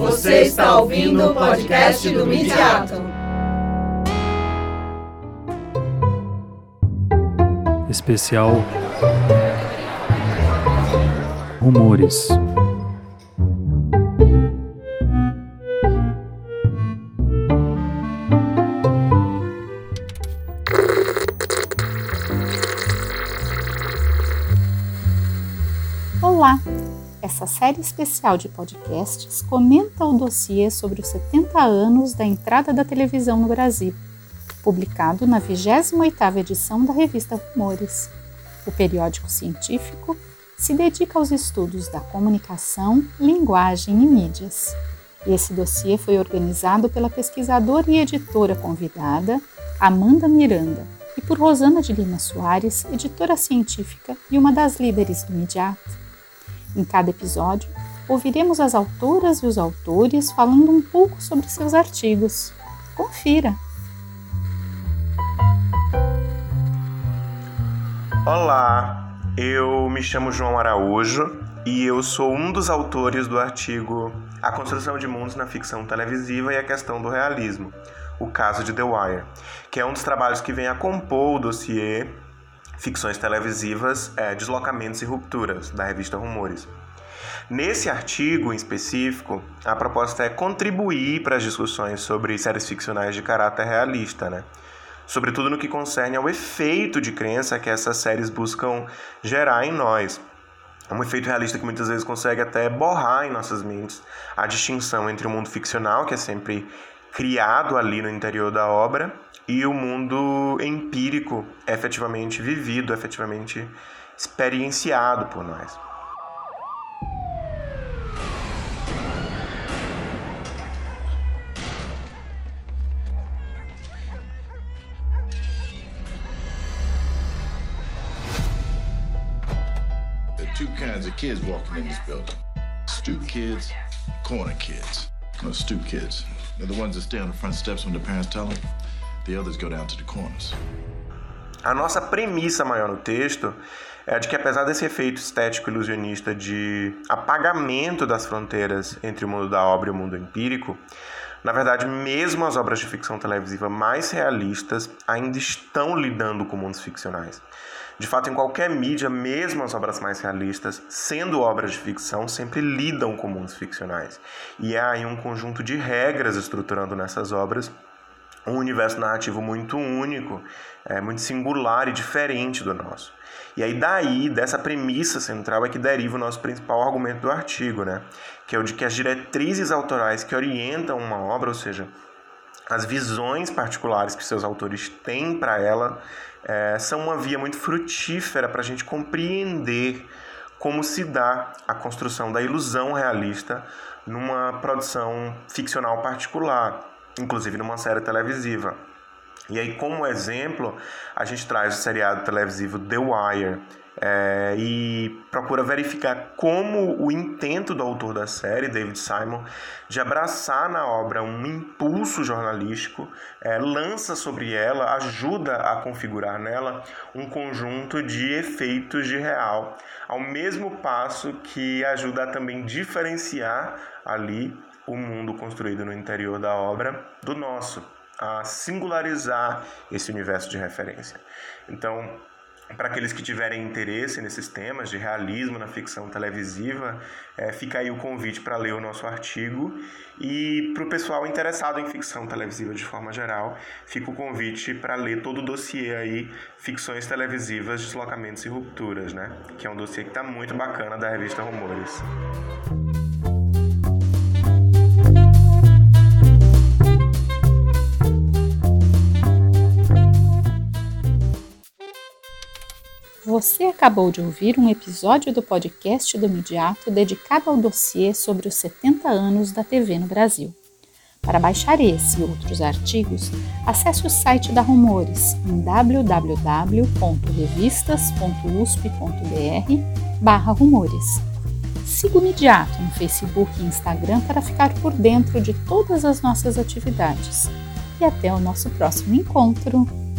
Você está ouvindo o podcast do Midiato. Especial Rumores. Olá! Essa série especial de podcasts comenta o dossiê sobre os 70 anos da entrada da televisão no Brasil, publicado na 28ª edição da revista Rumores. O periódico científico se dedica aos estudos da comunicação, linguagem e mídias. Esse dossiê foi organizado pela pesquisadora e editora convidada Amanda Miranda e por Rosana de Lima Soares, editora científica e uma das líderes do Midiato. Em cada episódio, ouviremos as autoras e os autores falando um pouco sobre seus artigos. Confira! Olá, eu me chamo João Araújo e eu sou um dos autores do artigo A Construção de Mundos na Ficção Televisiva e a Questão do Realismo, o caso de The Wire, que é um dos trabalhos que vem a compor o dossiê Ficções Televisivas, é, Deslocamentos e Rupturas, da revista Rumores. Nesse artigo em específico, a proposta é contribuir para as discussões sobre séries ficcionais de caráter realista, né? sobretudo no que concerne ao efeito de crença que essas séries buscam gerar em nós. É um efeito realista que muitas vezes consegue até borrar em nossas mentes a distinção entre o mundo ficcional, que é sempre criado ali no interior da obra, e o mundo empírico efetivamente vivido, efetivamente experienciado por nós. There are two kinds of kids walking in this building. Stoop kids, corner kids. No, stoop kids. They're the ones that stay on the front steps when the parents tell them. The others go down to the corners. A nossa premissa maior no texto é de que, apesar desse efeito estético ilusionista de apagamento das fronteiras entre o mundo da obra e o mundo empírico, na verdade, mesmo as obras de ficção televisiva mais realistas ainda estão lidando com mundos ficcionais. De fato, em qualquer mídia, mesmo as obras mais realistas, sendo obras de ficção, sempre lidam com mundos ficcionais. E há aí um conjunto de regras estruturando nessas obras um universo narrativo muito único, é, muito singular e diferente do nosso. E aí daí, dessa premissa central, é que deriva o nosso principal argumento do artigo, né? que é o de que as diretrizes autorais que orientam uma obra, ou seja, as visões particulares que seus autores têm para ela, é, são uma via muito frutífera para a gente compreender como se dá a construção da ilusão realista numa produção ficcional particular, inclusive numa série televisiva. E aí, como exemplo, a gente traz o seriado televisivo The Wire, é, e procura verificar como o intento do autor da série, David Simon, de abraçar na obra um impulso jornalístico, é, lança sobre ela, ajuda a configurar nela um conjunto de efeitos de real, ao mesmo passo que ajuda a também diferenciar ali o mundo construído no interior da obra do nosso, a singularizar esse universo de referência. Então, para aqueles que tiverem interesse nesses temas de realismo na ficção televisiva, é, fica aí o convite para ler o nosso artigo. E para o pessoal interessado em ficção televisiva de forma geral, fica o convite para ler todo o dossiê aí, Ficções Televisivas, Deslocamentos e Rupturas, né? Que é um dossiê que está muito bacana da revista Rumores. Você acabou de ouvir um episódio do podcast do Midiato dedicado ao dossiê sobre os 70 anos da TV no Brasil. Para baixar esse e outros artigos, acesse o site da Rumores em www.revistas.usp.br rumores. Siga o Midiato no Facebook e Instagram para ficar por dentro de todas as nossas atividades. E até o nosso próximo encontro!